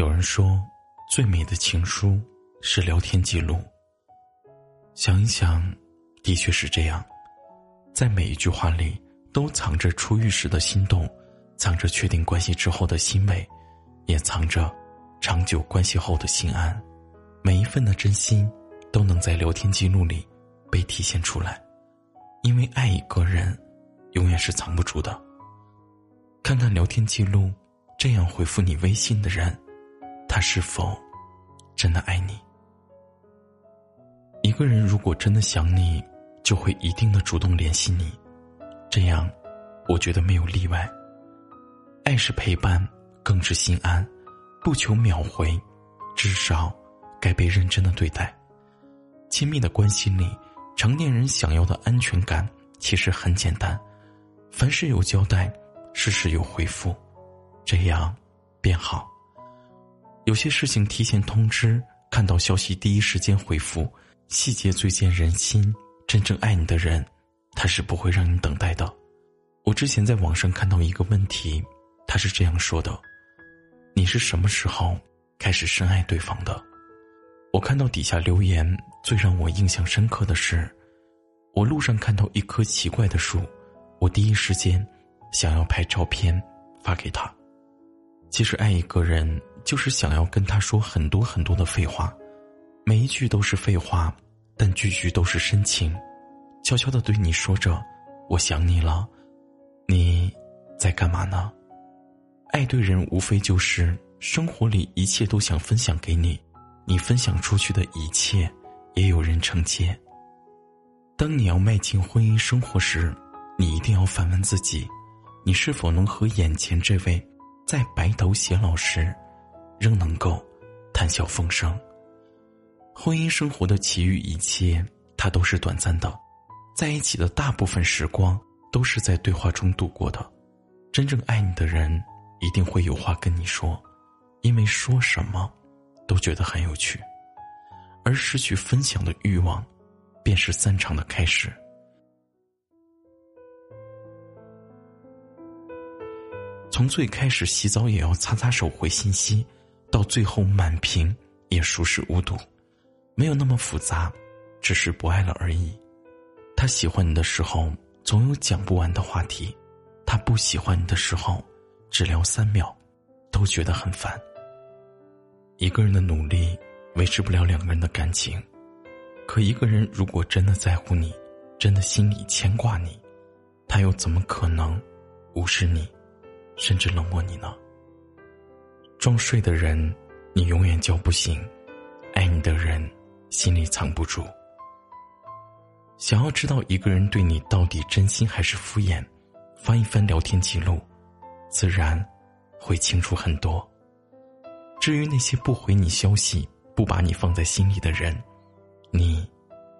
有人说，最美的情书是聊天记录。想一想，的确是这样，在每一句话里都藏着初遇时的心动，藏着确定关系之后的欣慰，也藏着长久关系后的心安。每一份的真心，都能在聊天记录里被体现出来。因为爱一个人，永远是藏不住的。看看聊天记录，这样回复你微信的人。他是否真的爱你？一个人如果真的想你，就会一定的主动联系你。这样，我觉得没有例外。爱是陪伴，更是心安，不求秒回，至少该被认真的对待。亲密的关系里，成年人想要的安全感其实很简单：凡事有交代，事事有回复，这样便好。有些事情提前通知，看到消息第一时间回复，细节最见人心。真正爱你的人，他是不会让你等待的。我之前在网上看到一个问题，他是这样说的：“你是什么时候开始深爱对方的？”我看到底下留言，最让我印象深刻的是，我路上看到一棵奇怪的树，我第一时间想要拍照片发给他。其实爱一个人。就是想要跟他说很多很多的废话，每一句都是废话，但句句都是深情，悄悄的对你说着“我想你了”，你在干嘛呢？爱对人无非就是生活里一切都想分享给你，你分享出去的一切也有人承接。当你要迈进婚姻生活时，你一定要反问自己：你是否能和眼前这位在白头偕老时？仍能够谈笑风生。婚姻生活的其余一切，它都是短暂的，在一起的大部分时光都是在对话中度过的。真正爱你的人，一定会有话跟你说，因为说什么都觉得很有趣。而失去分享的欲望，便是散场的开始。从最开始洗澡也要擦擦手回信息。到最后满屏也熟视无睹，没有那么复杂，只是不爱了而已。他喜欢你的时候，总有讲不完的话题；他不喜欢你的时候，只聊三秒，都觉得很烦。一个人的努力维持不了两个人的感情，可一个人如果真的在乎你，真的心里牵挂你，他又怎么可能无视你，甚至冷漠你呢？装睡的人，你永远叫不醒；爱你的人，心里藏不住。想要知道一个人对你到底真心还是敷衍，翻一翻聊天记录，自然会清楚很多。至于那些不回你消息、不把你放在心里的人，你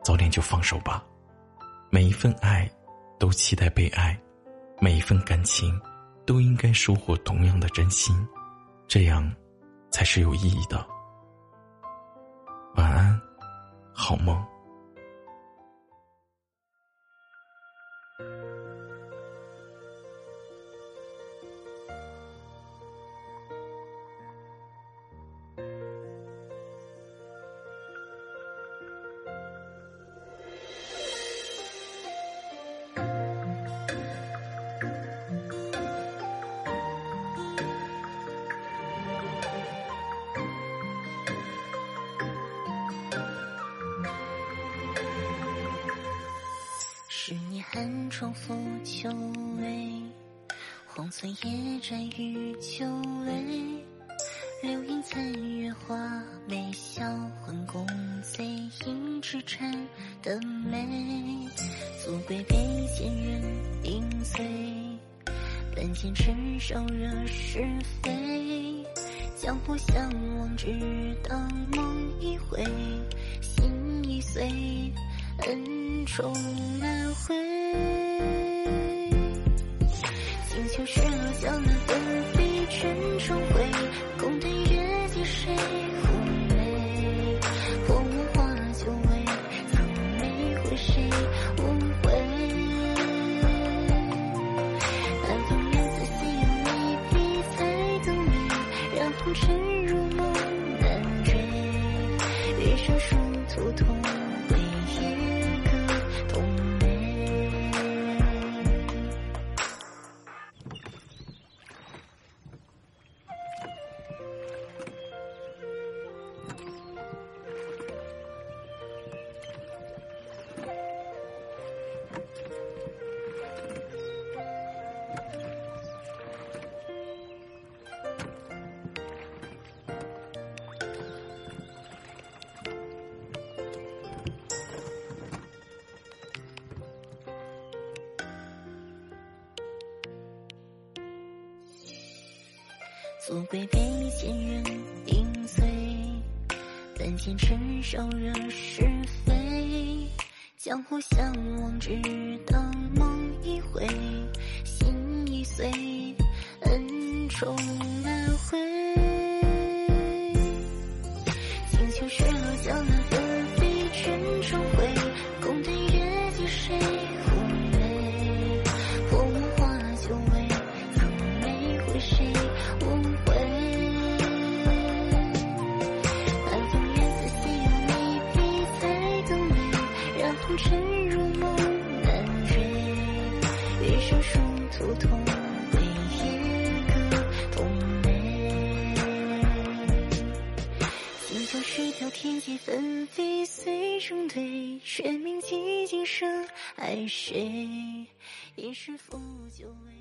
早点就放手吧。每一份爱，都期待被爱；每一份感情，都应该收获同样的真心。这样，才是有意义的。晚安，好梦。寒窗拂秋微，荒村野战与酒味。流萤残月画眉，销魂公贼映痴缠的美。足贵卑贱但见吃手惹是非，江湖相忘，只当梦一回，心已碎，恩重金秋石落，江南纷飞，卷重回，共对月借谁？忽美，破梦花酒味，曾没回谁无富贵被前人定罪，但见尘手惹是非。江湖相望只等梦一回，心已碎，恩重难回。金秋水落，江南金秋石雕，天际纷飞，随声对，却铭记今生爱谁？一世负酒味。